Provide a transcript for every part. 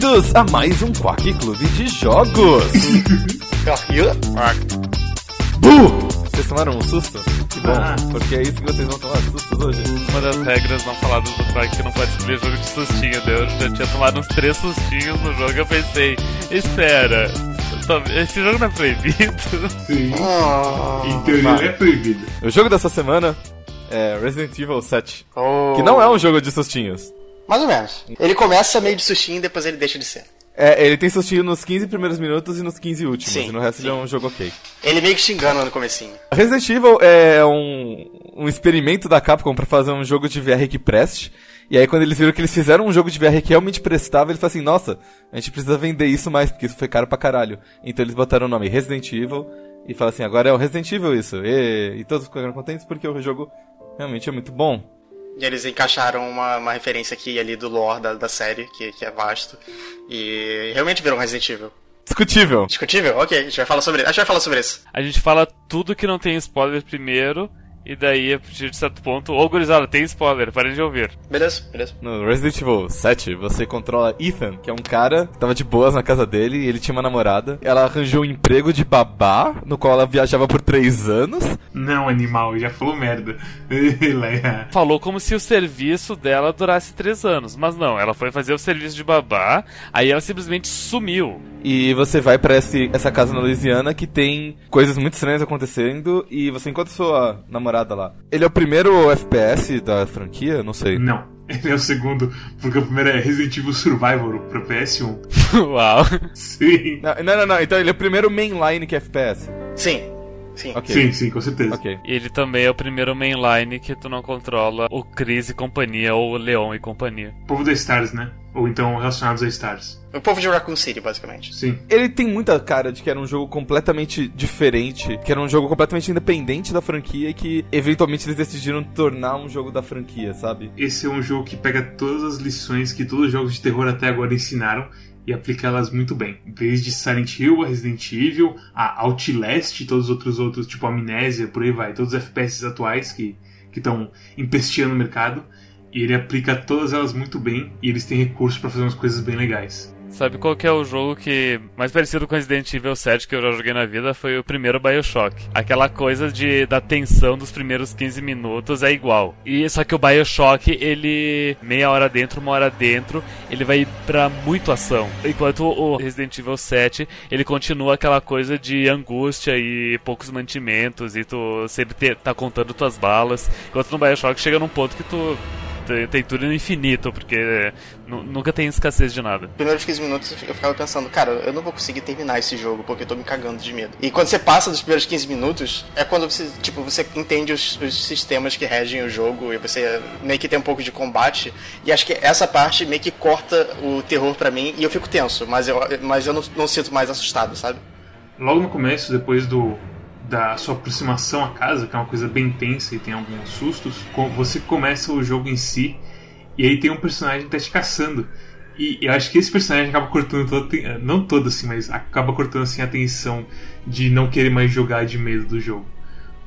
Bem-vindos a mais um Quack Clube de Jogos! Bu! Vocês tomaram um susto? Que bom, Ah. porque é isso que vocês vão tomar sustos hoje. Uma das regras não faladas do Quack que não pode escolher jogo de sustinho. daí Eu já tinha tomado uns três sustinhos no jogo eu pensei, espera, esse jogo não é proibido? Sim. Oh, Em teoria ele é proibido. O jogo dessa semana é Resident Evil 7, oh. que não é um jogo de sustinhos. Mais ou menos. Ele começa meio de sustinho e depois ele deixa de ser. É, ele tem sustinho nos 15 primeiros minutos e nos 15 últimos, Sim, e no resto sim. ele é um jogo ok. Ele meio que engana no comecinho. Resident Evil é um, um experimento da Capcom pra fazer um jogo de VR que preste. E aí quando eles viram que eles fizeram um jogo de VR que realmente prestava, eles falaram assim, nossa, a gente precisa vender isso mais, porque isso foi caro pra caralho. Então eles botaram o nome Resident Evil e falaram assim, agora é o Resident Evil isso. E, e todos ficaram contentes porque o jogo realmente é muito bom. E eles encaixaram uma, uma referência aqui e ali do lore da, da série, que, que é vasto. E realmente virou um Resident Evil. Discutível. Discutível? Ok, a gente vai falar sobre, a gente vai falar sobre isso. A gente fala tudo que não tem spoiler primeiro, e daí, a partir de certo ponto, ô gurizada, tem spoiler, parem de ouvir. Beleza, beleza. No Resident Evil 7, você controla Ethan, que é um cara que tava de boas na casa dele e ele tinha uma namorada. Ela arranjou um emprego de babá, no qual ela viajava por três anos. Não, animal, já falou merda. Leia. Falou como se o serviço dela durasse três anos, mas não, ela foi fazer o serviço de babá, aí ela simplesmente sumiu. E você vai pra esse, essa casa na Louisiana que tem coisas muito estranhas acontecendo e você encontra sua namorada lá. Ele é o primeiro FPS da franquia? Não sei. Não, ele é o segundo, porque o primeiro é Resident Evil Survivor pra PS1. Uau. Sim. Não, não, não, não. Então ele é o primeiro mainline que é FPS. Sim, sim. Ok. Sim, sim, com certeza. Ok. Ele também é o primeiro mainline que tu não controla o Chris e companhia, ou o Leon e companhia. Povo da Stars, né? Ou então relacionados a Stars. O povo de Raccoon City, basicamente. Sim. Ele tem muita cara de que era um jogo completamente diferente, que era um jogo completamente independente da franquia e que eventualmente eles decidiram tornar um jogo da franquia, sabe? Esse é um jogo que pega todas as lições que todos os jogos de terror até agora ensinaram e aplica elas muito bem. Desde Silent Hill, a Resident Evil, a Outlast e todos os outros outros, tipo Amnésia, por aí vai. Todos os FPS atuais que estão empesteando o mercado. E ele aplica todas elas muito bem e eles têm recursos pra fazer umas coisas bem legais. Sabe qual que é o jogo que mais parecido com Resident Evil 7 que eu já joguei na vida? Foi o primeiro BioShock. Aquela coisa de da tensão dos primeiros 15 minutos é igual. E só que o BioShock, ele meia hora dentro, uma hora dentro, ele vai pra muito ação. Enquanto o Resident Evil 7, ele continua aquela coisa de angústia e poucos mantimentos e tu sempre te- tá contando tuas balas. Enquanto no BioShock chega num ponto que tu tem, tem tudo no infinito, porque nu- nunca tem escassez de nada. Primeiros 15 minutos eu ficava pensando, cara, eu não vou conseguir terminar esse jogo porque eu tô me cagando de medo. E quando você passa dos primeiros 15 minutos, é quando você, tipo, você entende os, os sistemas que regem o jogo e você meio que tem um pouco de combate. E acho que essa parte meio que corta o terror pra mim e eu fico tenso, mas eu, mas eu não, não sinto mais assustado, sabe? Logo no começo, depois do da sua aproximação à casa, que é uma coisa bem tensa e tem alguns sustos, você começa o jogo em si e aí tem um personagem que tá te caçando. E eu acho que esse personagem acaba cortando ten- não toda assim, mas acaba cortando assim a tensão de não querer mais jogar de medo do jogo.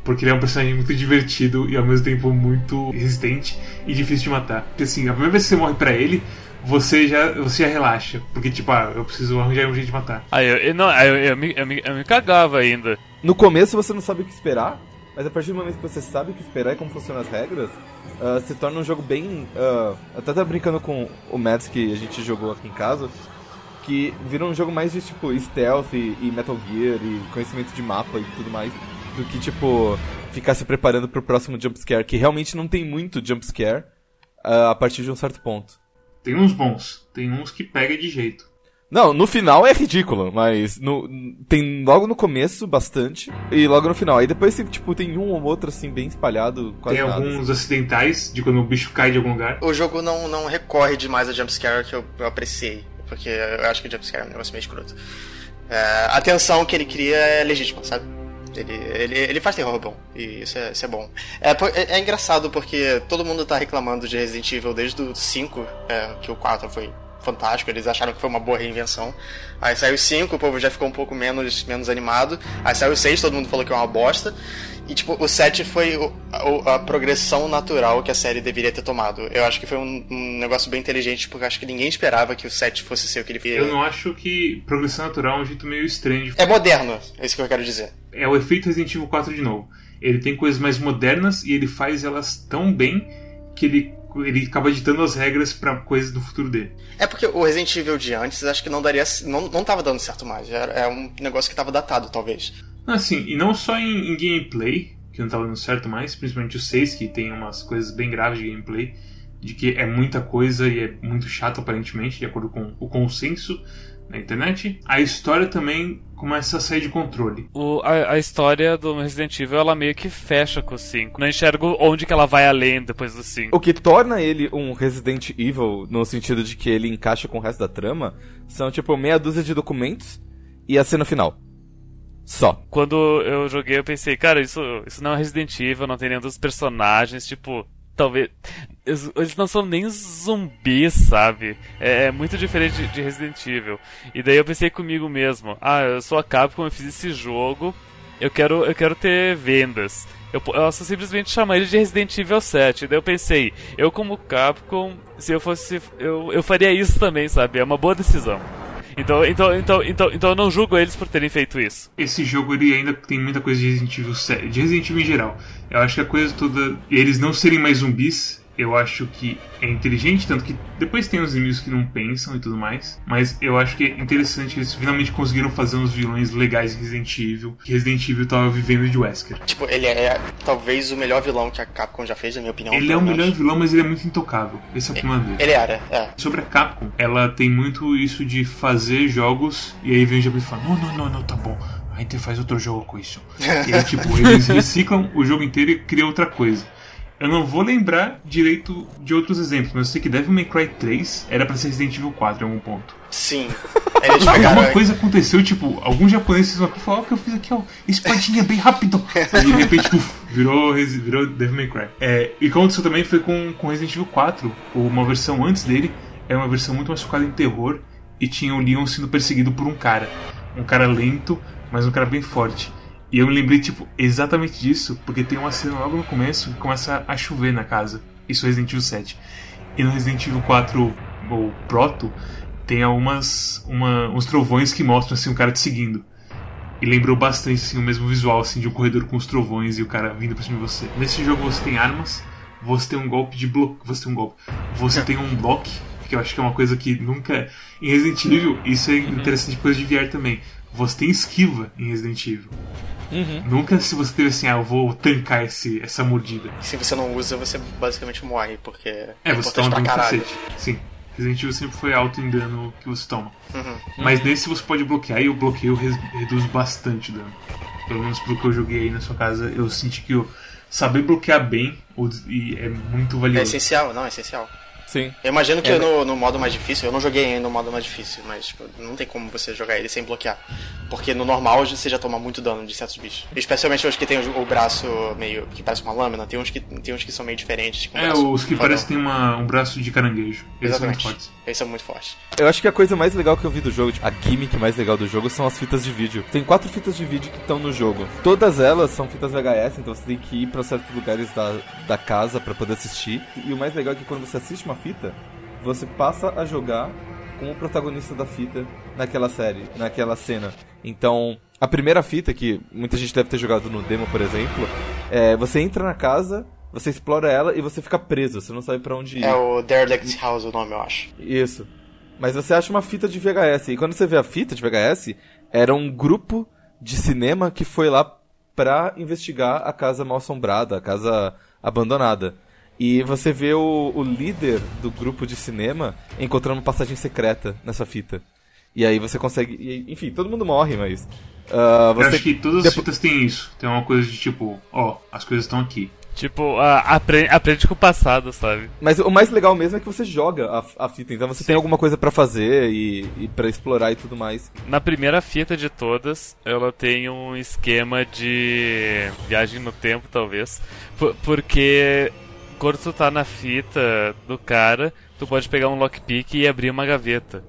Porque ele é um personagem muito divertido e ao mesmo tempo muito resistente e difícil de matar. Porque assim, a primeira vez que você morre pra ele, você já, você já relaxa. Porque tipo, ah, eu preciso arranjar um jeito de matar. Aí eu, eu- não, aí eu, eu, me, eu, me, eu me cagava ainda. No começo você não sabe o que esperar, mas a partir do momento que você sabe o que esperar e como funcionam as regras, ah, se torna um jogo bem. ah, até tá brincando com o Mads que a gente jogou aqui em casa, que vira um jogo mais de tipo stealth e, e Metal Gear e conhecimento de mapa e tudo mais, do que tipo ficar se preparando pro próximo jumpscare, que realmente não tem muito jumpscare ah, a partir de um certo ponto. Tem uns bons, tem uns que pega de jeito. Não, no final é ridículo, mas no, tem logo no começo bastante e logo no final. Aí depois tipo tem um ou outro assim bem espalhado, quase Tem nada. alguns acidentais de quando o bicho cai de algum lugar. O jogo não, não recorre demais a jumpscare que eu, eu apreciei, porque eu acho que o jumpscare é um negócio meio escroto. É, a tensão que ele cria é legítima, sabe? Ele, ele, ele faz terror bom, e isso é, isso é bom. É, é, é engraçado porque todo mundo tá reclamando de Resident Evil desde o 5, é, que o 4 foi fantástico, eles acharam que foi uma boa reinvenção. Aí saiu o 5, o povo já ficou um pouco menos, menos animado. Aí saiu o 6, todo mundo falou que é uma bosta. E, tipo, o 7 foi o, a, a, progressão natural que a série deveria ter tomado. Eu acho que foi um, um, negócio bem inteligente, porque acho que ninguém esperava que o 7 fosse ser o que ele fez. Eu não acho que progressão natural é um jeito meio estranho. É moderno, é isso que eu quero dizer. É o efeito Resident Evil 4 de novo. Ele tem coisas mais modernas e ele faz elas tão bem que ele ele acaba ditando as regras para coisas do futuro dele. É porque o Resident Evil de antes acho que não daria não, não tava dando certo mais. Era, é um negócio que tava datado, talvez. Assim, e não só em, em gameplay, que não estava dando certo mais, principalmente o 6, que tem umas coisas bem graves de gameplay, de que é muita coisa e é muito chato aparentemente, de acordo com o consenso na internet. A história também começa a sair de controle. O, a, a, história do Resident Evil, ela meio que fecha com o 5. Não enxergo onde que ela vai além depois do 5. O que torna ele um Resident Evil, no sentido de que ele encaixa com o resto da trama, são tipo meia dúzia de documentos e a cena final. Só. Quando eu joguei, eu pensei, cara, isso, isso não é Resident Evil, não tem nenhum dos personagens, tipo, talvez. Eles não são nem zumbis, sabe? É, é, muito diferente de Resident Evil. E daí eu pensei comigo mesmo, ah, eu sou a Capcom, eu fiz esse jogo, eu quero, eu quero ter vendas. Eu posso simplesmente chamar ele de Resident Evil 7. Daí eu pensei, eu como Capcom, se eu fosse. Eu, eu faria isso também, sabe? É uma boa decisão. Então, então, então, então, então eu não julgo eles por terem feito isso. Esse jogo ele ainda tem muita coisa de Resident Evil, de Resident Evil em geral. Eu acho que a coisa toda. Eles não serem mais zumbis eu acho que é inteligente, tanto que depois tem os inimigos que não pensam e tudo mais. Mas eu acho que é interessante que eles finalmente conseguiram fazer uns vilões legais em Resident Evil, que Resident Evil tava vivendo de Wesker. Tipo, ele é talvez o melhor vilão que a Capcom já fez, na minha opinião. Ele é o melhor vilão, mas ele é muito intocável. Esse é o problema dele. Ele era, é. Sobre a Capcom, ela tem muito isso de fazer jogos e aí vem o Jabri e fala: não, não, não, não, tá bom. A gente faz outro jogo com isso. e aí, tipo, eles reciclam o jogo inteiro e criam outra coisa. Eu não vou lembrar direito de outros exemplos, mas eu sei que Devil May Cry 3 era pra ser Resident Evil 4 em algum ponto. Sim. Eles pegaram... Alguma coisa aconteceu, tipo, alguns japoneses falaram, ó, oh, que eu fiz aqui, ó, espadinha bem rápido. e de repente, virou, virou Devil May Cry. É, e o que aconteceu também foi com, com Resident Evil 4, uma versão antes dele, era uma versão muito mais focada em terror, e tinha o Leon sendo perseguido por um cara. Um cara lento, mas um cara bem forte. E eu me lembrei, tipo, exatamente disso, porque tem uma cena logo no começo que começa a chover na casa. Isso é Resident Evil 7. E no Resident Evil 4, ou Proto, tem algumas uma, uns trovões que mostram assim um cara te seguindo. E lembrou bastante assim, o mesmo visual assim, de um corredor com os trovões e o cara vindo pra cima de você. Nesse jogo você tem armas, você tem um golpe de bloco. Você tem um golpe. Você tem um bloco, que eu acho que é uma coisa que nunca. Em Resident Evil, isso é uhum. interessante coisa de VR também. Você tem esquiva em Resident Evil. Uhum. Nunca se você teve assim, ah, eu vou tancar esse, essa mordida. Se você não usa, você basicamente morre, porque é, é você toma dano cacete. Sim. Resident Evil sempre foi alto em dano que você toma. Uhum. Mas uhum. nesse você pode bloquear e o bloqueio reduz bastante o dano. Pelo menos pelo que eu joguei aí na sua casa, eu senti que eu saber bloquear bem é muito valioso. É essencial, não, é essencial. Sim. Eu imagino que é, no, no, modo mais difícil, eu não joguei ainda no modo mais difícil, mas tipo, não tem como você jogar ele sem bloquear. Porque no normal você já toma muito dano de certos bichos. Especialmente os que tem o, o braço meio. que parece uma lâmina, tem uns que, tem uns que são meio diferentes. é, os que parecem ter uma, um braço de caranguejo. Eles Exatamente. são muito fortes. Eles são muito fortes. Eu acho que a coisa mais legal que eu vi do jogo, tipo, a gimmick mais legal do jogo são as fitas de vídeo. Tem quatro fitas de vídeo que estão no jogo. Todas elas são fitas VHS, então você tem que ir para certos lugares da, da casa para poder assistir. E o mais legal é que quando você assiste uma fita, você passa a jogar com o protagonista da fita naquela série, naquela cena. Então, a primeira fita, que muita gente deve ter jogado no demo, por exemplo, é você entra na casa, você explora ela e você fica preso, você não sabe para onde ir. É o Derelict House o nome, eu acho. Isso. Mas você acha uma fita de VHS, e quando você vê a fita de VHS, era um grupo de cinema que foi lá pra investigar a casa mal assombrada, a casa abandonada. E você vê o, o líder do grupo de cinema encontrando uma passagem secreta nessa fita. E aí você consegue. E, enfim, todo mundo morre, mas. Uh, você... Eu acho que todas as fitas têm isso. Tem uma coisa de tipo, ó, as coisas estão aqui. Tipo, uh, aprende, aprende com o passado, sabe? Mas o mais legal mesmo é que você joga a, a fita, então você Sim. tem alguma coisa para fazer e, e para explorar e tudo mais. Na primeira fita de todas, ela tem um esquema de viagem no tempo, talvez. Porque quando tu tá na fita do cara, tu pode pegar um lockpick e abrir uma gaveta.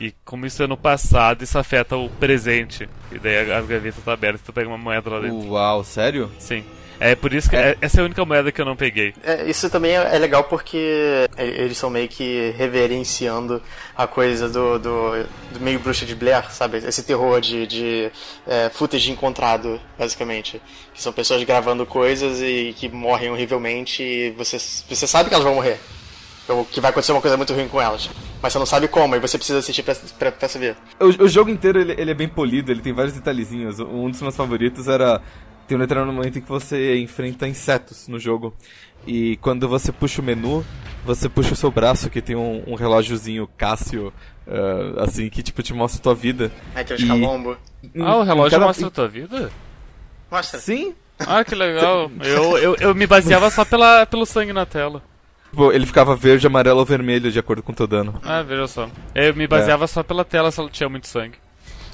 E como isso é no passado, isso afeta o presente. E daí a, a gaveta tá aberta e tu pega uma moeda lá dentro. Uau, sério? Sim. É por isso que é. essa é a única moeda que eu não peguei. É, isso também é, é legal porque eles são meio que reverenciando a coisa do, do, do meio bruxa de Blair, sabe? Esse terror de, de é, footage encontrado, basicamente. Que são pessoas gravando coisas e que morrem horrivelmente e você, você sabe que elas vão morrer. Ou que vai acontecer uma coisa muito ruim com elas. Mas você não sabe como, e você precisa assistir pra, pra, pra saber. O, o jogo inteiro ele, ele, é bem polido, ele tem vários detalhezinhos. Um dos meus favoritos era tem um determinado momento em que você enfrenta insetos no jogo. E quando você puxa o menu, você puxa o seu braço que tem um, um relógiozinho Cássio, uh, assim, que tipo te mostra a tua vida. Aí tem os e... calombo. Ah, o relógio cada... mostra a tua vida? Mostra. Sim. Ah, que legal. eu, eu, eu me baseava só pela, pelo sangue na tela. Tipo, ele ficava verde, amarelo ou vermelho de acordo com o teu dano. Ah, veja só. Eu me baseava é. só pela tela se ela tinha muito sangue.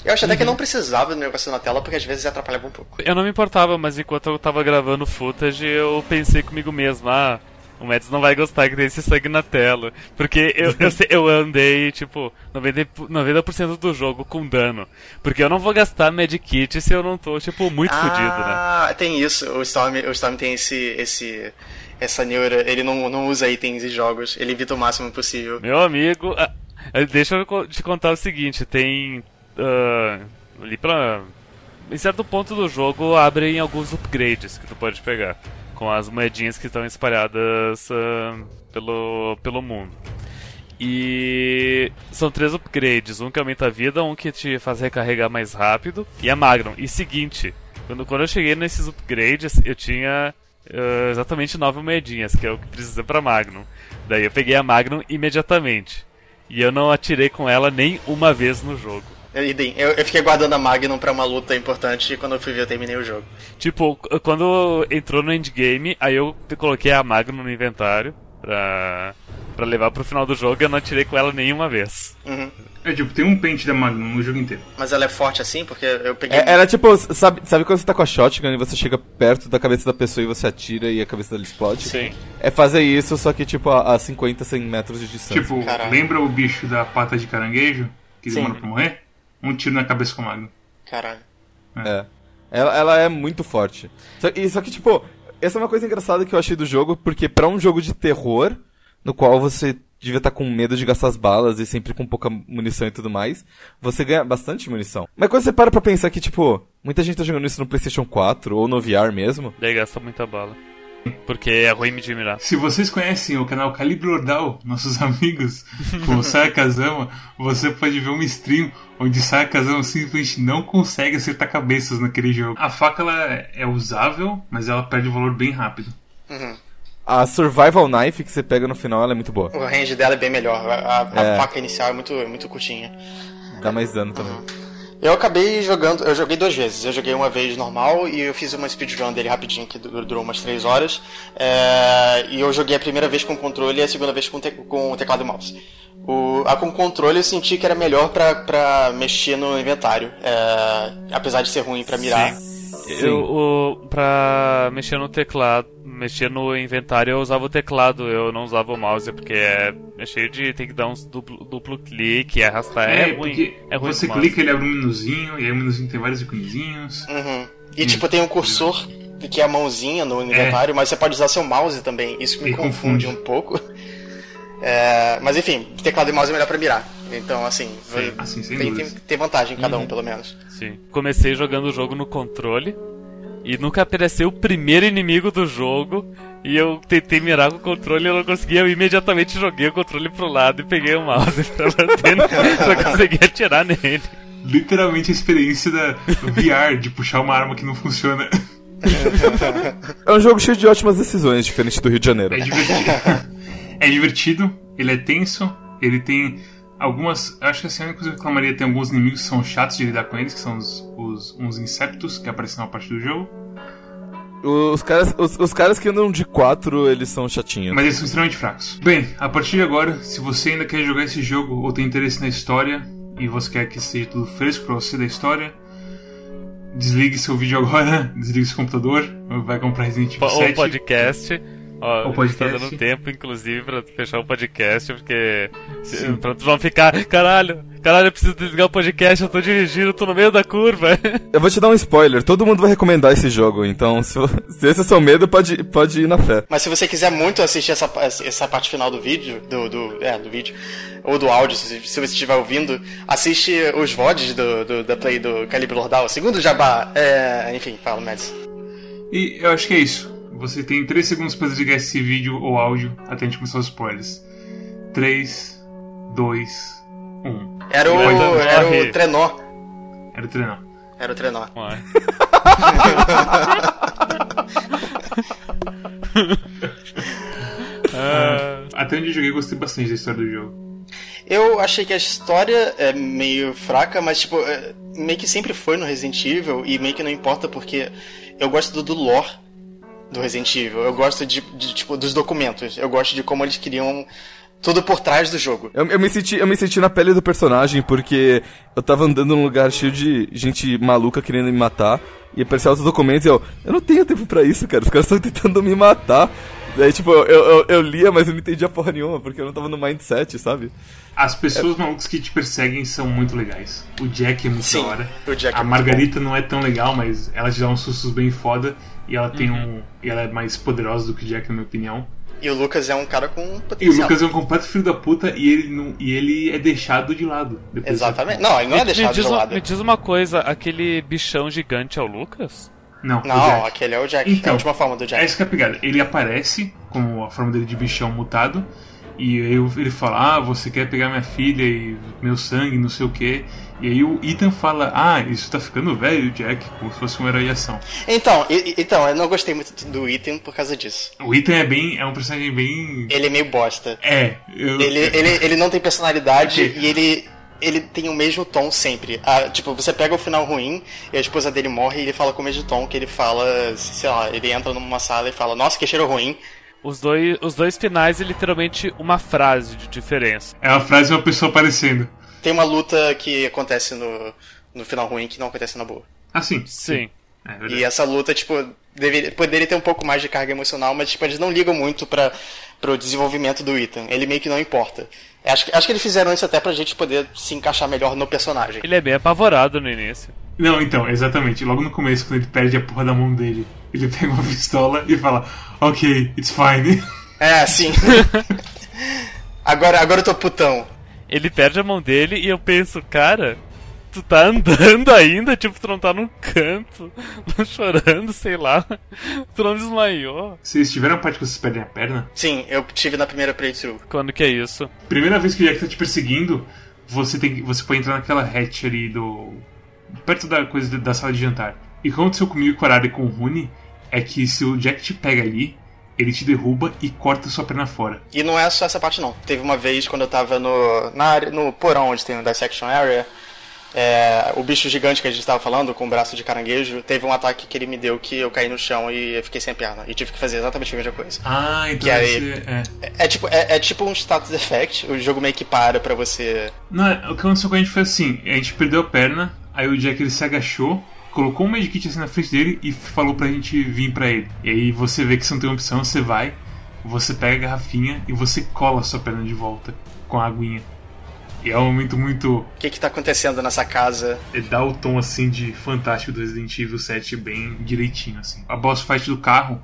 Eu acho até uhum. que não precisava do negócio na tela, porque às vezes atrapalhava um pouco. Eu não me importava, mas enquanto eu tava gravando footage, eu pensei comigo mesmo, ah, o Mads não vai gostar que tem esse sangue na tela. Porque eu, eu, eu andei, tipo, 90%, 90 do jogo com dano. Porque eu não vou gastar medkit se eu não tô, tipo, muito ah, fudido, né? Ah, tem isso. O Storm, o Storm tem esse, esse, essa neura. Ele não, não usa itens e jogos. Ele evita o máximo possível. Meu amigo, ah, deixa eu te contar o seguinte: tem uh, ali pra. Em certo ponto do jogo abrem alguns upgrades que tu pode pegar. Com as moedinhas que estão espalhadas uh, pelo, pelo mundo. E são três upgrades: um que aumenta a vida, um que te faz recarregar mais rápido, e a Magnum. E seguinte, quando, quando eu cheguei nesses upgrades, eu tinha uh, exatamente nove moedinhas, que é o que precisa pra Magnum. Daí eu peguei a Magnum imediatamente. E eu não atirei com ela nem uma vez no jogo. Eu, eu fiquei guardando a Magnum pra uma luta importante e quando eu fui ver eu terminei o jogo. Tipo, quando entrou no endgame, aí eu coloquei a Magnum no inventário pra, pra levar pro final do jogo e eu não tirei com ela nenhuma vez. Uhum. É tipo, tem um pente da Magnum no jogo inteiro. Mas ela é forte assim? Porque eu peguei. É, era tipo, sabe, sabe quando você tá com a shotgun e você chega perto da cabeça da pessoa e você atira e a cabeça dela explode? Sim. É fazer isso, só que tipo a, a 50, 100 metros de distância. Tipo, Caralho. lembra o bicho da pata de caranguejo? Que demora pra morrer? Um tiro na cabeça com o Magno. Caralho. É. é. Ela, ela é muito forte. Só, e, só que, tipo, essa é uma coisa engraçada que eu achei do jogo, porque pra um jogo de terror, no qual você devia estar tá com medo de gastar as balas e sempre com pouca munição e tudo mais, você ganha bastante munição. Mas quando você para pra pensar que, tipo, muita gente tá jogando isso no PlayStation 4 ou no VR mesmo. Daí gasta muita bala. Porque é ruim me admirar. Se vocês conhecem o canal Calibre Ordal, nossos amigos, com o Saya Kazama, você pode ver uma stream onde Saya Kazama simplesmente não consegue acertar cabeças naquele jogo. A faca ela é usável, mas ela perde o valor bem rápido. Uhum. A Survival Knife que você pega no final ela é muito boa. O range dela é bem melhor. A, a, é. a faca inicial é muito, muito curtinha. Dá mais dano também. Uhum. Eu acabei jogando, eu joguei duas vezes. Eu joguei uma vez normal e eu fiz uma speedrun dele rapidinho, que durou umas 3 horas. É, e eu joguei a primeira vez com controle e a segunda vez com, te, com teclado e mouse. O, a com controle eu senti que era melhor pra, pra mexer no inventário, é, apesar de ser ruim pra mirar. Sim. Eu, o, pra mexer no teclado, mexer no inventário, eu usava o teclado, eu não usava o mouse, porque é, é cheio de. tem que dar uns duplo, duplo clique, arrastar. É, é ruim. É ruim você clica, ele abre um menuzinho, e aí o menuzinho tem vários iconezinhos. Uhum. E hum. tipo, tem um cursor que é a mãozinha no inventário, é. mas você pode usar seu mouse também. Isso me confunde, confunde um pouco. É, mas enfim, teclado e mouse é melhor pra mirar. Então, assim, assim tem, tem, tem, vantagem em cada uhum. um, pelo menos. Sim. Comecei jogando o jogo no controle e nunca apareceu o primeiro inimigo do jogo. E eu tentei mirar com o controle e eu não conseguia. Eu imediatamente joguei o controle pro lado e peguei o mouse pra bater. só consegui atirar nele. Literalmente a experiência da VR de puxar uma arma que não funciona. É um jogo cheio de ótimas decisões, diferente do Rio de Janeiro. É divertido. é divertido, ele é tenso, ele tem algumas. Acho que assim, a única coisa que eu reclamaria tem alguns inimigos que são chatos de lidar com eles, que são os, os uns insetos que aparecem na parte do jogo. Os caras, os, os, caras que andam de quatro, eles são chatinhos. Mas eles são extremamente fracos. Bem, a partir de agora, se você ainda quer jogar esse jogo ou tem interesse na história e você quer que seja tudo fresco pra você da história, desligue seu vídeo agora, desligue seu computador, vai comprar Resident Evil 7. Ou podcast Ó, O gente tá podcast. dando tempo, inclusive, pra fechar o podcast, porque. Se, pra tu não ficar. Caralho, caralho, eu preciso desligar o podcast, eu tô dirigindo, tô no meio da curva. Eu vou te dar um spoiler, todo mundo vai recomendar esse jogo, então se, se esse é o seu medo, pode, pode ir na fé. Mas se você quiser muito assistir essa, essa parte final do vídeo, do, do, é, do vídeo, ou do áudio, se, se você estiver ouvindo, assiste os VODs do, do- da Play do Calibre Lordal, segundo Jabá. É, enfim, fala, Mads. E eu acho que é isso. Você tem 3 segundos pra desligar esse vídeo ou áudio até a gente começar os spoilers. 3, 2, 1. Era o, era o Trenó. Era o treinar. Era o Trenó. Ué. Ah, Até onde eu joguei, gostei bastante da história do jogo. Eu achei que a história é meio fraca, mas tipo, é, meio que sempre foi no Resident Evil e meio que não importa porque eu gosto do, do lore do Resident Evil. Eu gosto de, de, tipo dos documentos. Eu gosto de como eles criam tudo por trás do jogo. Eu, eu me senti, eu me senti na pele do personagem porque eu tava andando num lugar cheio de gente maluca querendo me matar e apareceu os documentos e eu, eu não tenho tempo pra isso, cara. Os caras estão tentando me matar. Daí, tipo, eu, eu, eu lia, mas eu não entendia porra nenhuma, porque eu não tava no mindset, sabe? As pessoas malucas que te perseguem são muito legais. O Jack é muito Sim, da hora. o Jack é a muito Margarita não é tão legal, mas ela te dá uns sustos bem foda. E ela tem Uhum. um. E ela é mais poderosa do que o Jack, na minha opinião. E o Lucas é um cara com E o potencial. Lucas é um completo filho da puta e ele, não, e ele é deixado de lado. Exatamente. Não, ele não é deixado diz, de um- lado. me diz uma coisa, aquele bichão gigante é o Lucas? Não, o Não, Jack. aquele é o Jack. é a Então, última forma do Jack. Essa que é a pegada. Ele aparece como a forma dele de bichão mutado. E aí ele fala, ah, você quer pegar minha filha e meu sangue, não sei o que. E aí o Ethan fala, ah, isso tá ficando velho, Jack, como se fosse um herói de ação. Então, e- e- então, eu não gostei muito do item por causa disso. O Ethan é bem. é um personagem bem. Ele é meio bosta. É, eu. Ele, ele, ele não tem personalidade Ok. e ele, ele tem o mesmo tom sempre. Ah, tipo, você pega o final ruim e a esposa dele morre e ele fala com o mesmo tom que ele fala, sei lá, ele entra numa sala e fala, nossa, que cheiro ruim. Os dois, os dois finais é literalmente uma frase de diferença. É uma frase de uma pessoa aparecendo. Tem uma luta que acontece no, no final ruim que não acontece na boa. Ah, sim. Sim. É verdade. E essa luta, tipo, deveria, poderia ter um pouco mais de carga emocional, mas, tipo, eles não ligam muito pra, pro desenvolvimento do Ethan. Ele meio que não importa. Acho, que- acho que eles fizeram isso até pra gente poder se encaixar melhor no personagem. Ele é bem apavorado no início. Não, então, exatamente. Logo no começo, quando ele perde a porra da mão dele, ele pega uma pistola e fala, ok, it's fine. É, sim. agora, agora eu tô putão. Ele perde a mão dele e eu penso, cara, tu tá andando ainda, tipo, tu não tá num canto, chorando, sei lá. Tu não desmaiou. Vocês tiveram a parte que vocês perdem a perna? Sim, eu tive na primeira playthrough. Quando que é isso? Primeira vez que o Jack tá te perseguindo, você tem que- você pode entrar naquela hatch ali do. perto da coisa da sala de jantar. E o que aconteceu comigo e com a Arara e com o Rune é que se o Jack te pega ali, ele te derruba e corta sua perna fora. E não é só essa parte, não. Teve uma vez quando eu tava no, na área, no porão onde tem o dissection area, é, o bicho gigante que a gente tava falando, com o braço de caranguejo, teve um ataque que ele me deu que eu caí no chão e eu fiquei sem perna. E tive que fazer exatamente a mesma coisa. Ah, então Que aí-. É. É, é tipo, é, é tipo um status effect, o jogo meio que para pra você. Não, é, o que aconteceu com a gente foi assim: a gente perdeu a perna, aí o Jack ele se agachou, colocou um medkit assim na frente dele e falou pra gente vir pra ele. E aí você vê que você não tem opção, você vai, você pega a garrafinha e você cola a sua perna de volta com a aguinha. E é um momento muito. O que que tá acontecendo nessa casa? é, dá o tom assim de fantástico do Resident Evil 7 bem direitinho assim. A boss fight do carro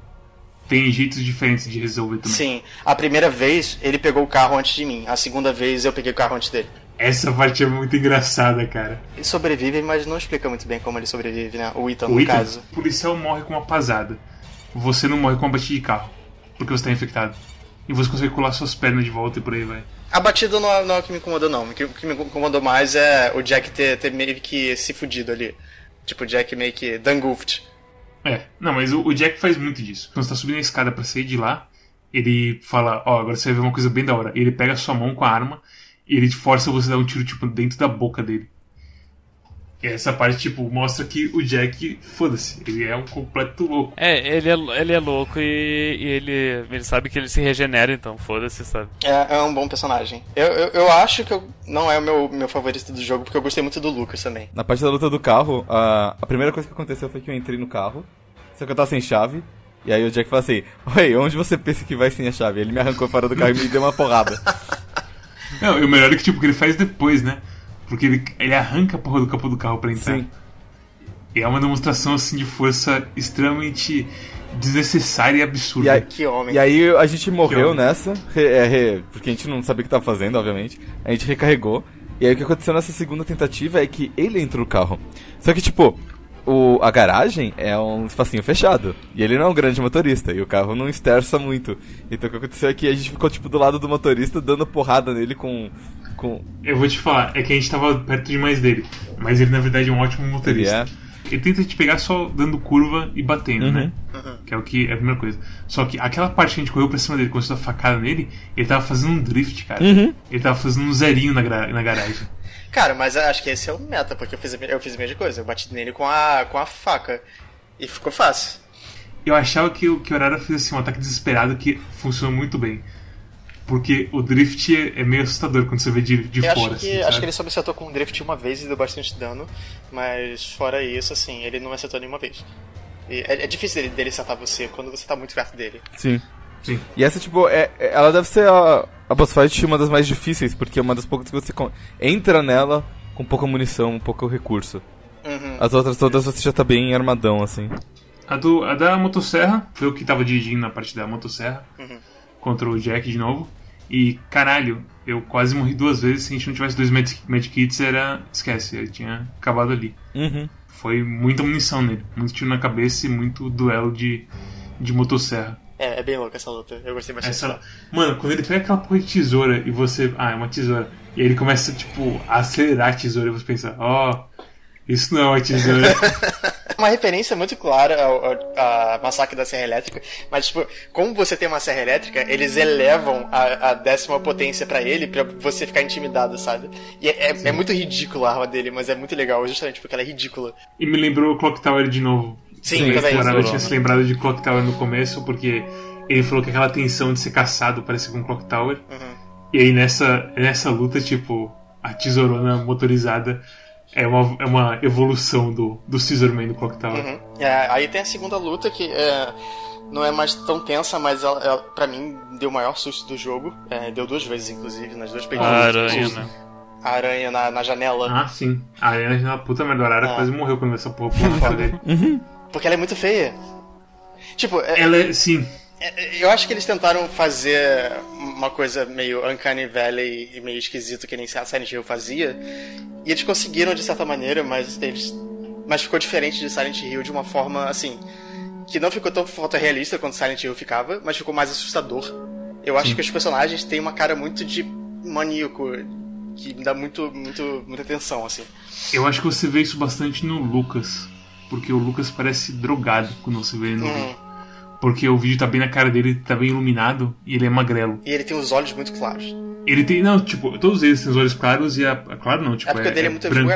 tem jeitos diferentes de resolver também. Sim, a primeira vez ele pegou o carro antes de mim, a segunda vez eu peguei o carro antes dele. Essa parte é muito engraçada, cara. Ele sobrevive, mas não explica muito bem como ele sobrevive, né? O Ethan, O no Ethan, caso. o policial morre com uma pasada. Você não morre com uma batida de carro. Porque você tá infectado. E você consegue colar suas pernas de volta e por aí vai. A batida não é, não é o que me incomodou, não. O que, o que me incomodou mais é o Jack ter, ter meio que se fudido ali. Tipo, o Jack meio que dangoofed. É, não, mas o, o Jack faz muito disso. Quando você tá subindo a escada pra sair de lá, ele fala, ó, agora você vai ver uma coisa bem da hora. Ele pega a sua mão com a arma e ele te força você a dar um tiro, tipo, dentro da boca dele. E essa parte, tipo, mostra que o Jack, foda-se, ele é um completo louco. É, ele é, ele é louco e, e ele, ele sabe que ele se regenera, então foda-se, sabe? É, é um bom personagem. Eu, eu, eu acho que eu, não é o meu, meu favorito do jogo, porque eu gostei muito do Lucas também. Na parte da luta do carro, a, a primeira coisa que aconteceu foi que eu entrei no carro, só que eu tava sem chave, E aí o Jack fala assim, oi, onde você pensa que vai sem a chave? Ele me arrancou fora do carro e me deu uma porrada. Não, e o melhor é que, tipo, que ele faz depois, né? Porque ele, ele arranca a porra do capô do carro pra entrar. Sim. E é uma demonstração, assim, de força extremamente desnecessária e absurda. E aí, Que homem. e aí a gente morreu nessa, re- é, re- porque a gente não sabia o que tava fazendo, obviamente. A gente recarregou. E aí o que aconteceu nessa segunda tentativa é que ele entrou no carro. Só que, tipo, o, a garagem é um espacinho fechado. E ele não é um grande motorista. E o carro não esterça muito. Então o que aconteceu é que a gente ficou, tipo, do lado do motorista, dando porrada nele com. com Eu vou te falar, é que a gente tava perto demais dele. Mas ele, na verdade, é um ótimo ele motorista. é. Ele tenta te pegar só dando curva e batendo, Uhum. né? Que é o que é a primeira coisa. Só que aquela parte que a gente correu pra cima dele, quando a facada nele, ele tava fazendo um drift, cara. Uhum. Ele tava fazendo um zerinho na, gra- na garagem. Cara, mas acho que esse é o meta, porque eu fiz, a eu fiz a mesma coisa. Eu bati nele com a, com a faca. E ficou fácil. Eu achava que, o- que o Arara fez assim, um ataque desesperado que funcionou muito bem. Porque o drift é, é meio assustador quando você vê de, de eu fora. acho que, assim, acho que ele só me acertou com um drift uma vez e deu bastante dano. Mas fora isso, assim, ele não me acertou nenhuma vez. E é, é difícil dele, dele acertar você quando você tá muito perto dele. Sim. Sim. E essa, tipo, é, é- ela deve ser a, a boss fight uma das mais difíceis, porque é uma das poucas que você entra nela com pouca munição, pouco recurso. Uhum. As outras todas você já tá bem armadão, assim. A, do, a da motosserra, foi eu que tava dirigindo na parte da motosserra. Uhum. Contra o Jack de novo. E, caralho, eu quase morri duas vezes. Se a gente não tivesse dois med- medkits, era... Esquece, ele tinha acabado ali. Uhum. Foi muita munição nele. Muito tiro na cabeça e muito duelo de, de motosserra. É, é bem louca essa luta. Eu gostei bastante. Essa... Mano, quando ele pega aquela porra de tesoura e você... Ah, é uma tesoura. E aí ele começa, tipo, a acelerar a tesoura e você pensa... Ó, isso não é uma tesoura. uma referência muito clara ao, ao- a Massacre da Serra Elétrica, mas tipo, como você tem uma serra elétrica, eles elevam a, a décima potência pra ele pra você ficar intimidado, sabe? E é, é, é muito ridícula a arma dele, mas é muito legal, justamente porque ela é ridícula. e me lembrou o Clock Tower de novo. Sim, Sim, Zorona. tinha se lembrado de Clock Tower no começo, porque ele falou que aquela tensão de ser caçado parece com Clock Tower. Uhum. E aí nessa, nessa luta, tipo, a tesourona motorizada é uma, é uma evolução do, do Scissorman do Clock Tower. Uhum. É, aí tem a segunda luta que é, não é mais tão tensa, mas ela, ela, pra mim deu o maior susto do jogo. É, deu duas vezes, inclusive, nas duas A pegadas. aranha, né? A aranha na, na janela. Ah, sim. A Ana, puta merda, a Arara Ah. quase morreu quando essa porra pulou na dele. Porque ela é muito feia. Tipo, é- Ela é, sim, É, Eu acho que eles tentaram fazer uma coisa meio Uncanny Valley e meio esquisito que nem Silent Hill fazia. E eles conseguiram de certa maneira, mas eles. Mas ficou diferente de Silent Hill de uma forma assim. Que não ficou tão fotorrealista quanto Silent Hill ficava, mas ficou mais assustador. Eu acho que os personagens têm uma cara muito de maníaco, que me dá muito, muito, muita atenção, assim. eu acho que você vê isso bastante no Lucas. Porque o Lucas parece drogado quando você vê ele no Uhum. vídeo. Porque o vídeo tá bem na cara dele, tá bem iluminado e ele é magrelo. E ele tem os olhos muito claros. Ele tem. Não, tipo, todos eles têm os olhos claros e a. Claro não, tipo. É porque o dele é, muito branco.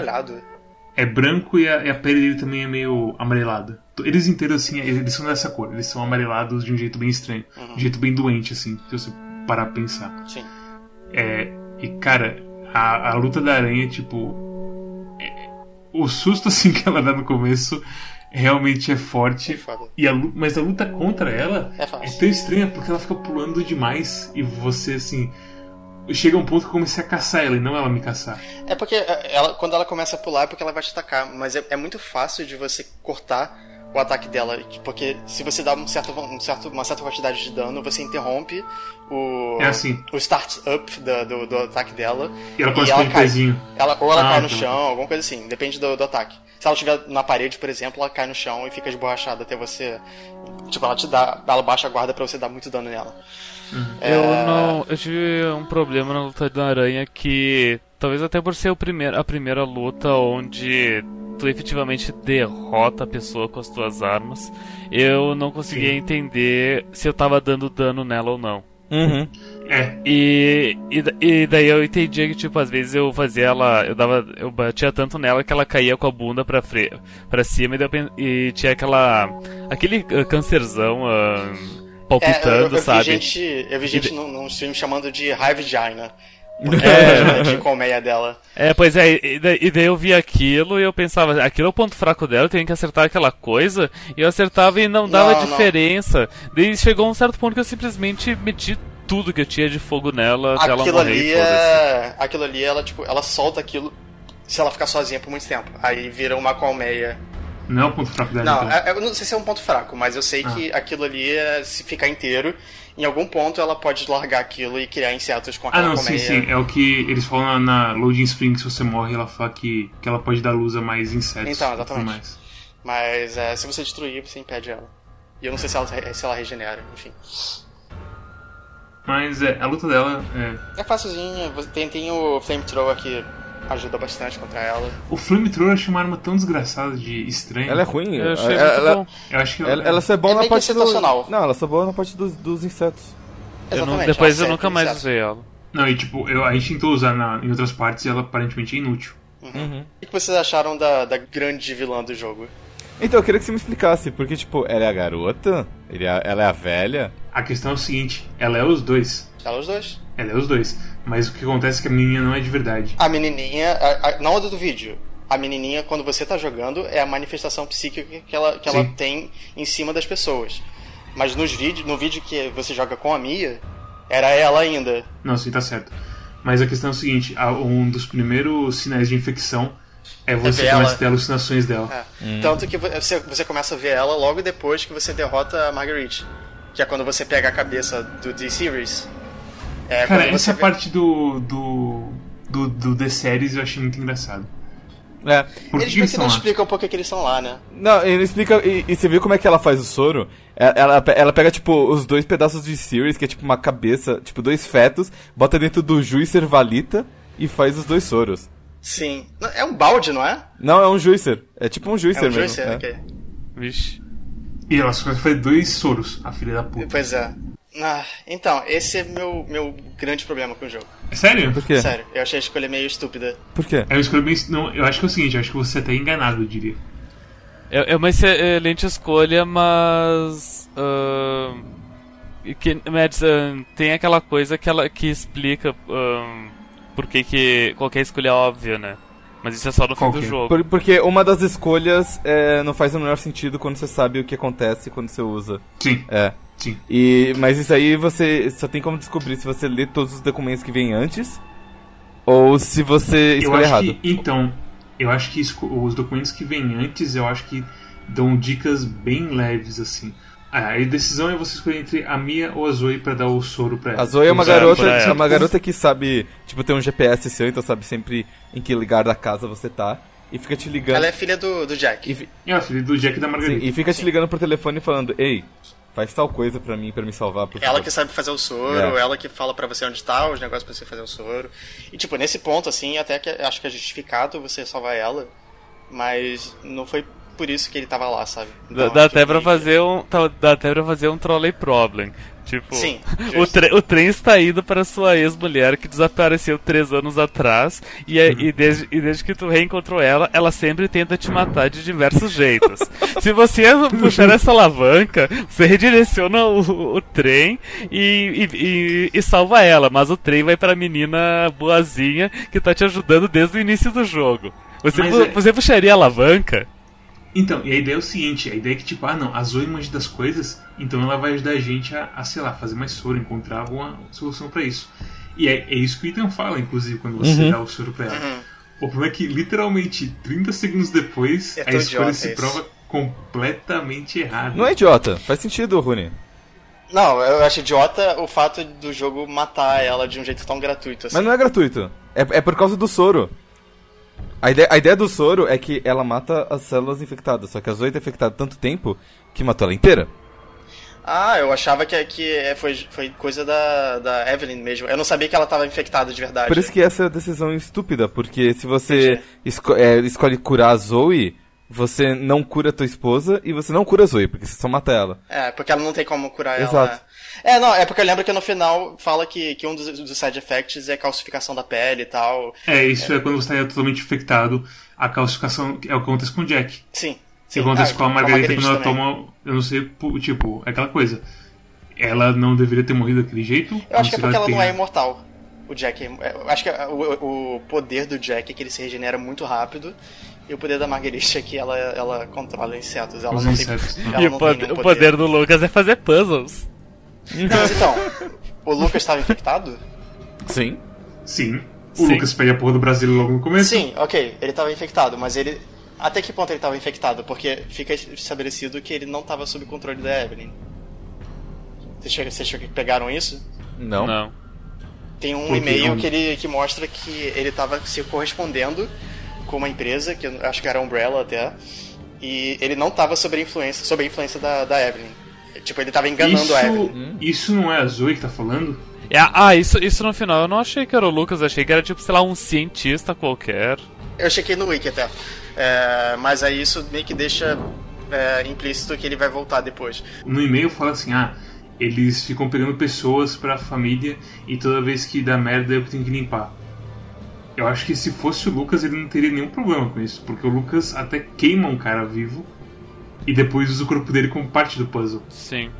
É branco e a, e a pele dele também é meio amarelada. Eles inteiros, assim, eles são dessa cor. Eles são amarelados de um jeito bem estranho. De um jeito bem doente, assim, se você parar pra pensar. Sim. É, e, cara, a, a luta da aranha, tipo... é- o susto, assim, que ela dá no começo realmente é forte. É. E a, mas a luta contra ela É fácil. tão estranha porque ela fica pulando demais e você, assim... Chega um ponto que eu comecei a caçar ela e não ela me caçar. É porque é, ela, quando ela começa a pular é porque ela vai te atacar, mas é, é muito fácil de você cortar o ataque dela, porque se você dá um certo, um certo, uma certa quantidade de dano, você interrompe o, É assim. o start up da- do, do ataque dela. E ela começa ela um cai. Ela, ou ela Ah, cai no tá. chão, alguma coisa assim, depende do, do ataque. Se ela estiver na parede, por exemplo, ela cai no chão e fica esborrachada até você. Tipo, ela te dá. Ela baixa a guarda pra você dar muito dano nela. Eu não. Eu tive um problema na luta da aranha que. Talvez até por ser o primeiro, a primeira luta onde tu efetivamente derrota a pessoa com as tuas armas. Eu não conseguia Sim. entender se eu tava dando dano nela ou não. Uhum. É, E, e, e daí eu entendia que, tipo, às vezes eu fazia ela. Eu dava. Eu batia tanto nela que ela caía com a bunda pra, fre, pra cima e, eu e tinha aquela. aquele ah, cancerzão ah, É, eu, palpitando, eu sabe? vi gente, eu vi gente num, num stream chamando de Hive Gina. É, de colmeia dela. É, pois é, e daí, e daí eu vi aquilo e eu pensava, aquilo é o ponto fraco dela, eu tenho que acertar aquela coisa, e eu acertava e não dava Não, não. diferença. Daí chegou um certo ponto que eu simplesmente meti tudo que eu tinha de fogo nela até ela Aquilo morrer. ali é. Aquilo ali, ela, tipo, ela solta aquilo se ela ficar sozinha por muito tempo. Aí vira uma colmeia. Não é o ponto fraco dela, Não, então. é- eu não sei se é um ponto fraco, mas eu sei que aquilo ali, é, se ficar inteiro, em algum ponto ela pode largar aquilo e criar insetos com Ah, aquela não, sim, colmeia. sim. É o que eles falam na, Loading Spring, se você morre, ela fala que, que ela pode dar luz a mais insetos. Então, exatamente. mais. Mas é, se você destruir, você impede ela. E eu não sei se ela, se ela regenera, enfim. Mas é, a luta dela é. É facilzinha, tem, tem o Flamethrower que ajuda bastante contra ela. O Flamethrower eu achei uma arma tão desgraçada de estranha. Ela é ruim. Eu achei ela, ela, bom. Eu acho que ela, ela só é É boa na meio que parte do... Não, ela só é boa na parte dos, dos insetos. Eu não- depois ela eu nunca mais usei ela. Não, e tipo, eu, a gente tentou usar na, em outras partes e ela aparentemente é inútil. Uhum. O que vocês acharam da, da grande vilã do jogo? Então, eu queria que você me explicasse, porque, tipo, ela é a garota, ele é- ela é a velha. A questão é o seguinte, ela é os dois. Ela os dois. Ela é os dois. Mas o que acontece é que a menininha não é de verdade. A menininha, a, a, não a do vídeo. A menininha, quando você tá jogando, é a manifestação psíquica que ela, que ela tem em cima das pessoas. Mas nos vídeos, no vídeo que você joga com a Mia, era ela ainda. Não, sim, tá certo. Mas a questão é o seguinte, a- um dos primeiros sinais de infecção é você ver começa ela. a ter alucinações dela. É. Tanto que você, você começa a ver ela logo depois que você derrota a Marguerite. Que é quando você pega a cabeça do D-Series. É, Cara, essa vê- parte do, do, do, do The Series eu achei muito engraçado. É. Por que Eles que eles que não lá? explicam por que que eles estão lá, né? Não, ele explica. E, e você viu como é que ela faz o soro? Ela, ela, ela pega, tipo, os dois pedaços de Sirius, que é tipo uma cabeça, tipo, dois fetos, bota dentro do Juicer Valita e faz os dois soros. Sim. É um balde, não é? Não, é um Juicer. É tipo um Juicer É um mesmo. juicer? é. Ok. Vixe. E ela só faz dois soros, a filha da puta. Pois é. Ah, então, esse é meu, meu grande problema com o jogo. É sério? Por quê? Sério, eu achei a escolha meio estúpida. Por quê? É uma escolha bem. Não, eu acho que é o seguinte, eu acho que você até enganado, eu diria. É, é uma excelente escolha, mas. e que, Mads, ahn, tem aquela coisa que, ela, que explica ahn, por que, que qualquer escolha é óbvia, né? Mas isso é só no fim Qual do é? jogo. Por- porque uma das escolhas é, não faz o menor sentido quando você sabe o que acontece quando você usa. Sim, É. sim. E, mas isso aí você só tem como descobrir se você lê todos os documentos que vêm antes ou se você Eu escolhe acho errado. que. Então, eu acho que os documentos que vêm antes, eu acho que dão dicas bem leves, assim. A decisão é você escolher entre a Mia ou a Zoe pra dar o soro pra ela. A Zoe é uma Usar garota, é uma garota que sabe, tipo, tem um GPS seu, então sabe sempre em que lugar da casa você tá e fica te ligando. Ela é filha do, do Jack. e, fi- É a filha do Jack e da sim, Margarida. e fica te ligando por telefone falando: "Ei, faz tal coisa pra mim, pra me salvar, por Ela favor." que sabe fazer o soro, É. ela que fala pra você onde tá os negócios pra você fazer o soro. E tipo, nesse ponto, assim, até que acho que é justificado você salvar ela, mas não foi por isso que ele tava lá, sabe? Dá, Então, dá tipo, até pra meio que- fazer um. tá- Dá até pra fazer um trolley problem. Tipo, Sim, o, tre- o trem está indo para sua ex-mulher que desapareceu três anos atrás e, é- e desde, e desde que tu reencontrou ela, ela sempre tenta te matar de diversos jeitos. Se você puxar essa alavanca, você redireciona o, o trem e, e- e- e salva ela, mas o trem vai pra menina boazinha que tá te ajudando desde o início do jogo. Você, pu- é- você puxaria a alavanca? Então, e a ideia é o seguinte, a ideia é que, tipo, ah não, a Zoe manja das coisas, então ela vai ajudar a gente a, a, sei lá, fazer mais soro, encontrar alguma solução pra isso. E é, é isso que o Ethan fala, inclusive, quando você Uhum. dá o soro pra ela. Uhum. O problema é que, literalmente, 30 segundos depois, É a escolha se isso. prova completamente errada. Não é idiota, faz sentido, Rune. Não, eu acho idiota o fato do jogo matar ela de um jeito tão gratuito assim. Mas não é gratuito. É, é por causa do soro. A ideia, a ideia do soro é que ela mata as células infectadas, só que a Zoe tá infectada tanto tempo que matou ela inteira. Ah, eu achava que, que é, foi, foi coisa da, da Evelyn mesmo. Eu não sabia que ela tava infectada de verdade. Por isso que essa é a decisão estúpida, porque se você esco- é, escolhe curar a Zoe, você não cura a tua esposa e você não cura a Zoe, porque você só mata ela. É, porque ela não tem como curar Exato. ela. É, não, é porque eu lembro que no final fala que, que um dos, dos side effects é calcificação da pele e tal. É, isso é, quando você está totalmente infectado, a calcificação é o que acontece com o Jack. Sim. O sim. que acontece Ah, com a Margarita quando ela também. toma, eu não sei, tipo, é aquela coisa. Ela não deveria ter morrido daquele jeito. Eu acho que é porque ser ela não é imortal. O o Jack. é- Eu acho que o, o poder do Jack é que ele se regenera muito rápido. E o poder da Marguerite é que ela, ela controla insetos. Ela Os não insetos, tem, né? ela E não o, tem pod- nenhum o poder do Lucas é fazer puzzles. Não, mas então, o Lucas estava infectado? Sim. Sim. O Sim. Lucas pega a porra do Brasil logo no começo. Sim, ok, ele estava infectado, mas ele. Até que ponto ele estava infectado? Porque fica estabelecido que ele não estava sob controle da Evelyn. Vocês chegam- pegaram isso? Não. Não. Tem um e-mail que ele que mostra que ele estava se correspondendo com uma empresa, que eu acho que era Umbrella até, e ele não estava sob a influência, sob a influência da, da Evelyn. Tipo, ele estava enganando a Evelyn. Isso, isso não é a Zoe que tá falando? É, ah, isso, isso no final eu não achei que era o Lucas, eu achei que era tipo, sei lá, um cientista qualquer. Eu chequei no Wiki até. É, mas aí isso meio que deixa é, implícito que ele vai voltar depois. No e-mail fala assim: ah, eles ficam pegando pessoas pra família e toda vez que dá merda eu que tenho que limpar. Eu acho que se fosse o Lucas ele não teria nenhum problema com isso, porque o Lucas até queima um cara vivo e depois usa o corpo dele como parte do puzzle. Sim.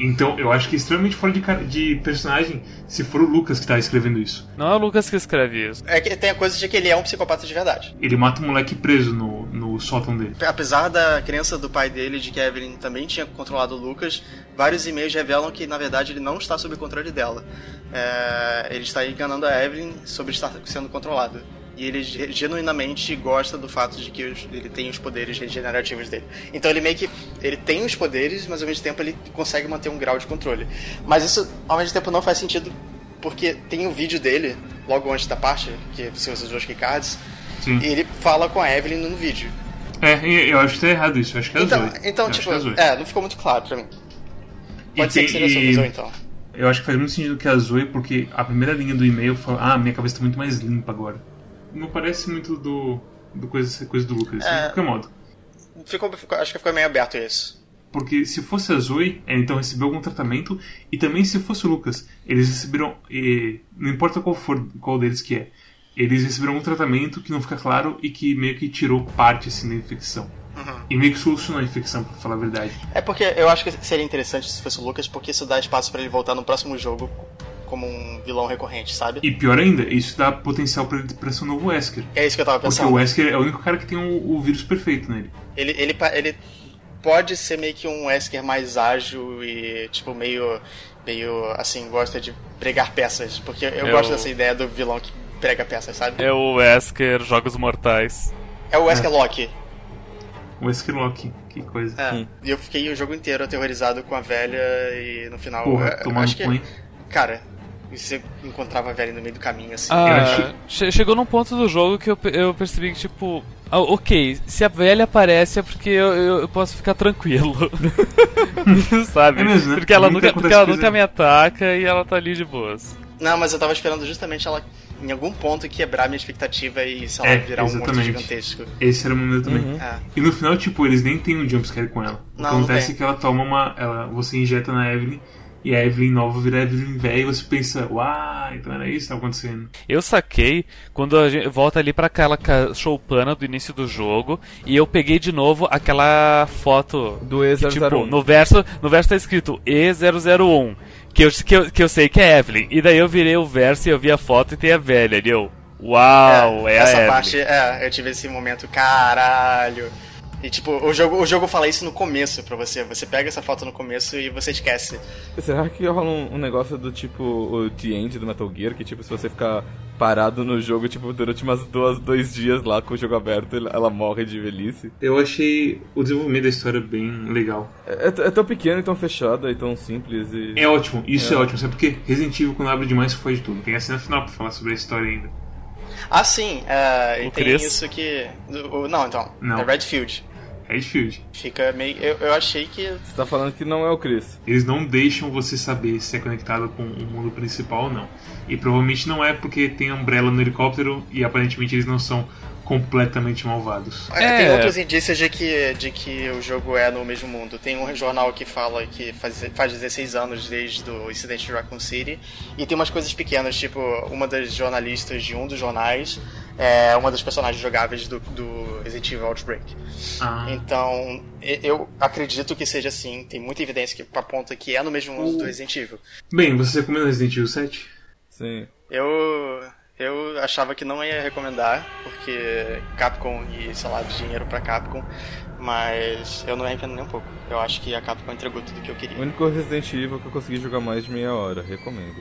Então eu acho que é extremamente fora de, cara- de personagem se for o Lucas que tá escrevendo isso. Não é o Lucas que escreve isso. É que tem a coisa de que ele é um psicopata de verdade. Ele mata um moleque preso no, no sótão dele. Apesar da crença do pai dele de que a Evelyn também tinha controlado o Lucas, vários e-mails revelam que na verdade ele não está sob controle dela. É, ele está enganando a Evelyn sobre estar sendo controlado. E ele ge- genuinamente gosta do fato de que ele tem os poderes regenerativos dele. Então ele meio que ele tem os poderes, mas ao mesmo tempo ele consegue manter um grau de controle. Mas isso ao mesmo tempo não faz sentido porque tem um vídeo dele logo antes da parte que você usa os dois Sim. e ele fala com a Evelyn no vídeo. É, e eu acho que tá errado isso. Eu acho que é Então, Zoe. então Eu tipo, é é, não ficou muito claro pra mim. E Pode ser tem- que seja e- Zoe, então. Eu acho que faz muito sentido que a Zoe, porque a primeira linha do e-mail fala: Ah, minha cabeça tá muito mais limpa agora. Não parece muito do. do coisa, coisa do Lucas, É. de qualquer modo. Ficou, ficou- acho que ficou meio aberto isso. Porque se fosse a Zoe, ela então recebeu algum tratamento, e também se fosse o Lucas, eles receberam. eh, não importa qual for qual deles que é, eles receberam um tratamento que não fica claro e que meio que tirou parte assim da infecção. E meio que solucionou a infecção, pra falar a verdade. É porque eu acho que seria interessante se fosse o Lucas, porque isso dá espaço pra ele voltar no próximo jogo como um vilão recorrente, sabe? E pior ainda, isso dá potencial pra, ele- pra ser um novo Wesker. É isso que eu tava Porque pensando. o Wesker é o único cara que tem o, o vírus perfeito nele. Ele, ele, ele pode ser meio que um Wesker mais ágil e, tipo, meio, meio assim, gosta de pregar peças. Porque eu, Eu- gosto dessa ideia do vilão que prega peças, sabe? É o Wesker Jogos Mortais. É o Wesker Loki. O Wesker Loki, que coisa. É. E eu fiquei o jogo inteiro aterrorizado com a velha e no final. Porra, eu- eu acho que. Cara, e você encontrava a velha no meio do caminho, assim. Ah, che- chegou num ponto do jogo que eu, eu percebi que, tipo, ah, ok, se a velha aparece é porque eu, eu, eu posso ficar tranquilo. Sabe? É mesmo, né? Porque ela, Nunca porque ela nunca me ataca e ela tá ali de boas. Não, mas eu tava esperando justamente ela, em algum ponto, quebrar minha expectativa e, sei lá, É, virar um monstro exatamente. gigantesco. Esse era o momento também. Uhum. É. E no final, tipo, eles nem tem um jumpscare com ela. Não, não acontece tem. é que ela toma uma. Ela, você injeta na Evelyn e a Evelyn nova vira a Evelyn velha e você pensa, uau, então era isso que tava acontecendo. Eu saquei quando a gente volta ali pra aquela choupana do início do jogo e eu peguei de novo aquela foto Do que, E001. tipo, no verso, no verso tá escrito E001, que eu, que, eu, que eu sei que é Evelyn. E daí eu virei o verso e eu vi a foto e tem a velha ali, eu, uau, é, a essa Evelyn. parte, é, eu tive esse momento, caralho. E tipo, o jogo, o jogo fala isso no começo pra você. Você pega essa foto no começo e você esquece. Será que rola um, um negócio do tipo o The End do Metal Gear? Que tipo, se você ficar parado no jogo, tipo, durante umas duas, dois dias lá com o jogo aberto, ela- morre de velhice? Eu achei o desenvolvimento da história bem legal. É, é tão pequeno e tão fechado e tão simples e... É ótimo, isso é, É. ótimo, sabe por quê? Resident Evil, quando abre demais, foi de tudo. Tem a cena final pra falar sobre a história ainda. Ah, sim, é, e O tem Chris? isso que. não, então. Não. É Redfield. Redfield. Fica meio. Eu, eu achei que. Você tá falando que não é o Chris. Eles não deixam você saber se é conectado com o mundo principal ou não. E provavelmente não é porque tem Umbrella no helicóptero e aparentemente eles não são completamente malvados. É. Tem outros indícios de que, de que o jogo é no mesmo mundo. Tem um jornal que fala que faz, faz 16 anos desde o incidente de Raccoon City. E tem umas coisas pequenas, tipo, uma das jornalistas de um dos jornais é uma das personagens jogáveis do, do Resident Evil Outbreak. Ah, Então, eu acredito que seja assim. Tem muita evidência que aponta que é no mesmo mundo do Resident Evil. Bem, você recomenda Resident Evil 7? Sim. Eu. Eu achava que não ia recomendar, porque Capcom e, sei lá, dinheiro pra Capcom, mas eu não arrependo nem um pouco. Eu acho que a Capcom entregou tudo que eu O queria. único Resident Evil que eu consegui jogar mais de meia hora, recomendo.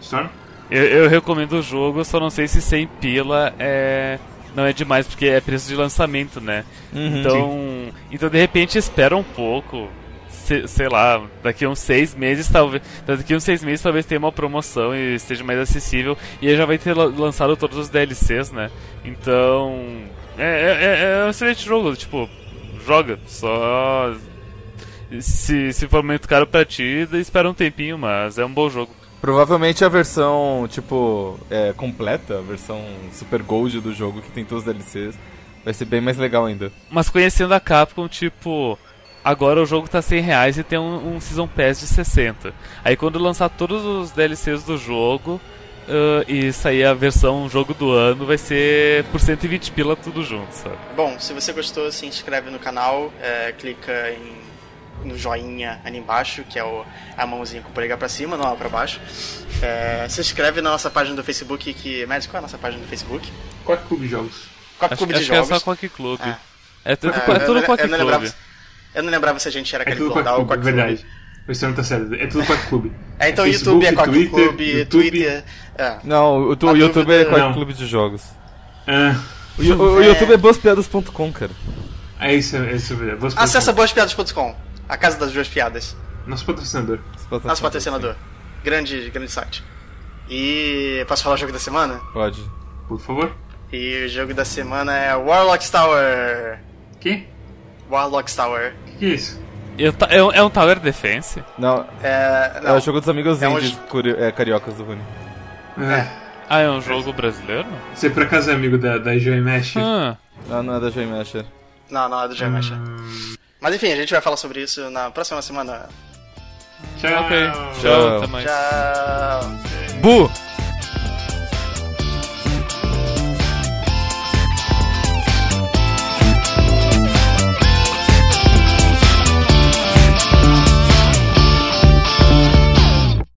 Storm? Eu, eu recomendo o jogo, só não sei se 100 pila é. Não é demais, porque é preço de lançamento, né? Uhum. Então. Então de repente espera um pouco. se- sei lá, daqui a uns seis meses talvez. Daqui a uns seis meses talvez tenha uma promoção e esteja mais acessível. E aí já vai ter la- lançado todos os DLCs, né? Então. É, é, é- é um excelente jogo, tipo, joga. Só. Se, se for muito caro pra ti, espera um tempinho, mas é um bom jogo. Provavelmente a versão, tipo, é, completa, a versão Super Gold do jogo, que tem todos os DLCs, vai ser bem mais legal ainda. Mas conhecendo a Capcom, tipo, agora o jogo tá 100 reais e tem um, um Season Pass de 60. Aí quando lançar todos os DLCs do jogo ah, e sair a versão jogo do ano, vai ser por 120 pila tudo junto, sabe? Bom, se você gostou, se inscreve no canal, é, clica em, no joinha ali embaixo, que é o, a mãozinha com o polegar pra cima, não pra baixo. É, se inscreve na nossa página do Facebook, que. Mads, qual é a nossa página do Facebook? Qual é o clube de jogos? Acho, Clube de acho que é Jogos. só Quack Club. É. É, tudo, É, é tudo eu, Quack lembrava, eu não lembrava se a gente era É Quack Global ou Clube, Quack Clube. verdade. Você não tá certo. É tudo Quack Clube. É, então É YouTube é Quack Twitter, Clube, YouTube. Twitter. É. Não, o, o YouTube dúvida- é Quack. Clube de Jogos. Ah, O, o É. YouTube é boaspiadas.com, cara. é isso, é isso. é. Boas Acessa boaspiadas.com, a casa das duas piadas. Nosso patrocinador. Nosso patrocinador. Grande, grande site. E posso falar o jogo da semana? Pode. Por favor. E o jogo da semana é Warlock's Tower. Que? Warlock's Tower. Que que é isso? E ta- É um, é um Tower Defense? Não, É, é não, o jogo dos amigos É um é, cariocas do Rune. Ah, Ah, é um jogo brasileiro? Você por acaso é amigo da, da Joy Mesh? Ah, Ah, não é da Joy Masher. não, não é do Jam Mas enfim, a gente vai falar sobre isso na próxima semana. Tchau. ok. Tchau. Tchau, até mais. Tchau. Bu!